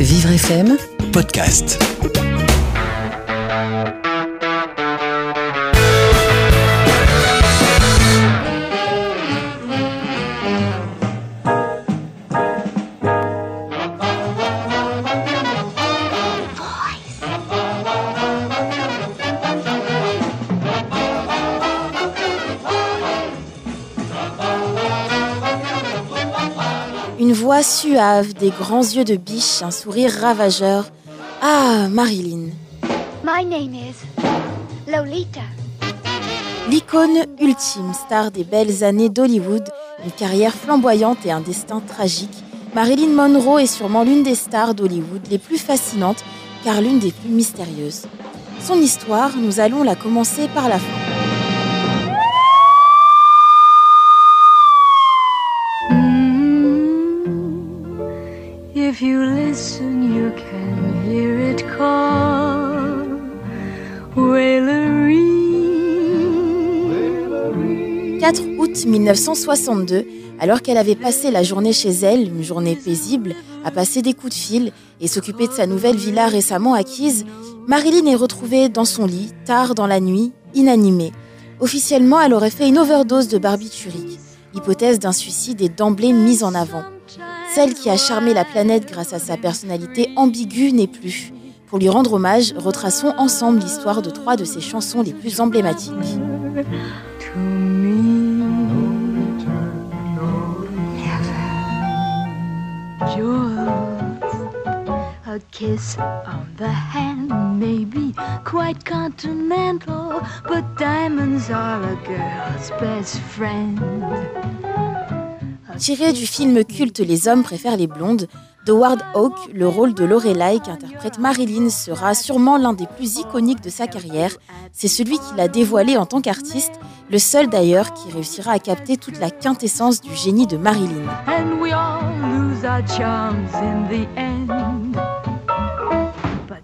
Vivre FM Podcast. Une voix suave, des grands yeux de biche, un sourire ravageur. Ah, Marilyn. My name is Lolita. L'icône ultime, star des belles années d'Hollywood, une carrière flamboyante et un destin tragique, Marilyn Monroe est sûrement l'une des stars d'Hollywood les plus fascinantes, car l'une des plus mystérieuses. Son histoire, nous allons la commencer par la fin. If you listen, you can hear it call. Wailery. 4 août 1962, alors qu'elle avait passé la journée chez elle, une journée paisible, à passer des coups de fil et s'occuper de sa nouvelle villa récemment acquise, Marilyn est retrouvée dans son lit, tard dans la nuit, inanimée. Officiellement, elle aurait fait une overdose de barbiturique. L'hypothèse d'un suicide est d'emblée mise en avant. Celle qui a charmé la planète grâce à sa personnalité ambiguë n'est plus. Pour lui rendre hommage, retraçons ensemble l'histoire de trois de ses chansons les plus emblématiques. A kiss on the hand quite continental, but diamonds are a girl's best friend. Tiré du film culte Les hommes préfèrent les blondes, d'Howard Hawke, le rôle de Lorelai qu'interprète Marilyn sera sûrement l'un des plus iconiques de sa carrière. C'est celui qui l'a dévoilé en tant qu'artiste, le seul d'ailleurs qui réussira à capter toute la quintessence du génie de Marilyn.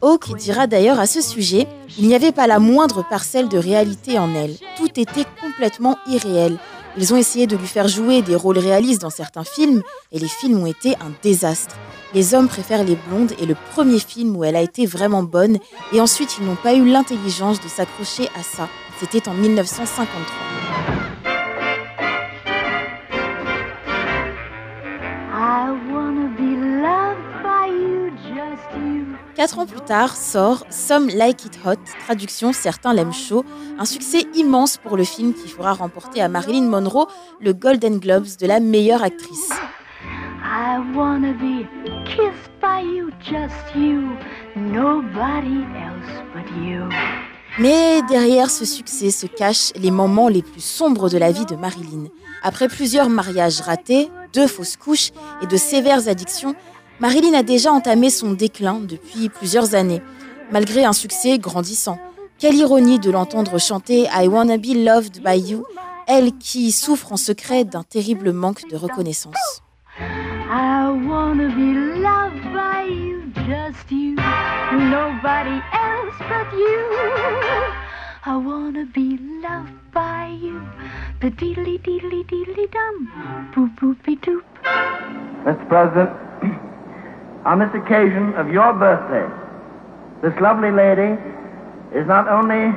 Hawke dira d'ailleurs à ce sujet Il n'y avait pas la moindre parcelle de réalité en elle. Tout était complètement irréel. Ils ont essayé de lui faire jouer des rôles réalistes dans certains films et les films ont été un désastre. Les hommes préfèrent les blondes est le premier film où elle a été vraiment bonne et ensuite ils n'ont pas eu l'intelligence de s'accrocher à ça. C'était en 1953. Quatre ans plus tard sort Some Like It Hot, traduction Certains l'aiment chaud, un succès immense pour le film qui fera remporter à Marilyn Monroe le Golden Globes de la meilleure actrice. I wanna be kissed by you, just you, nobody else but you. Mais derrière ce succès se cachent les moments les plus sombres de la vie de Marilyn. Après plusieurs mariages ratés, deux fausses couches et de sévères addictions, Marilyn a déjà entamé son déclin depuis plusieurs années, malgré un succès grandissant. Quelle ironie de l'entendre chanter I Wanna Be Loved by You, elle qui souffre en secret d'un terrible manque de reconnaissance. I wanna be loved by you, just you, nobody else but you. I wanna be loved by you, but diddly diddly diddly dum, boop boopy doop. Mr. President, on this occasion of your birthday, this lovely lady is not only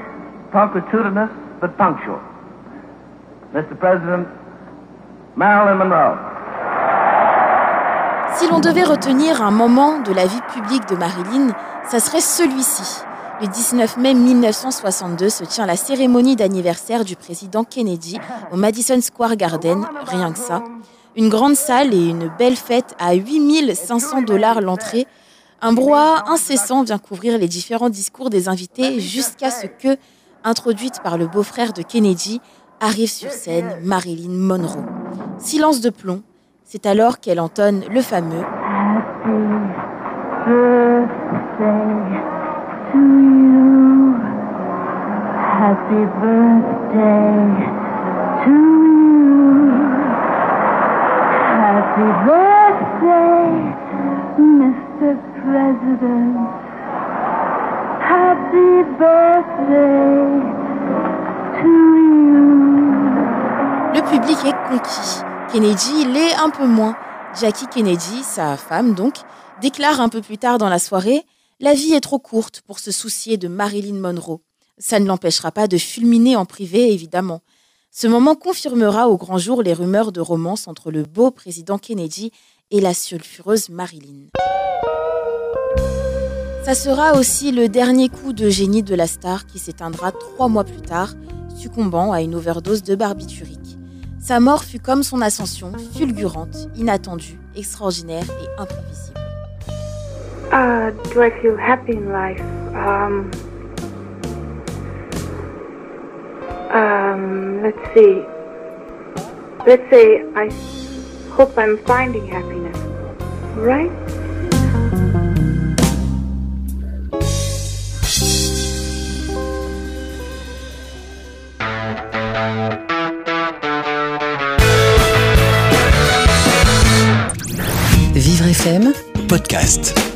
punctilious but punctual. Mr. President, Marilyn Monroe. Si l'on devait retenir un moment de la vie publique de Marilyn, ça serait celui-ci. Le 19 mai 1962 se tient la cérémonie d'anniversaire du président Kennedy au Madison Square Garden, rien que ça. Une grande salle et une belle fête à 8500 dollars l'entrée. Un brouhaha incessant vient couvrir les différents discours des invités jusqu'à ce que, introduite par le beau-frère de Kennedy, arrive sur scène Marilyn Monroe. Silence de plomb, c'est alors qu'elle entonne le fameux Happy birthday to you. Happy birthday, Mr. President. Happy birthday to you. Le public est conquis. Kennedy l'est un peu moins. Jackie Kennedy, sa femme donc, déclare un peu plus tard dans la soirée La vie est trop courte pour se soucier de Marilyn Monroe. Ça ne l'empêchera pas de fulminer en privé, évidemment. Ce moment confirmera au grand jour les rumeurs de romance entre le beau président Kennedy et la sulfureuse Marilyn. Ça sera aussi le dernier coup de génie de la star qui s'éteindra trois mois plus tard, succombant à une overdose de barbiturique. Sa mort fut comme son ascension, fulgurante, inattendue, extraordinaire et imprévisible. Do I feel happy in life? Um, um, let's see. Let's say I hope I'm finding happiness, right? Vivre FM, podcast.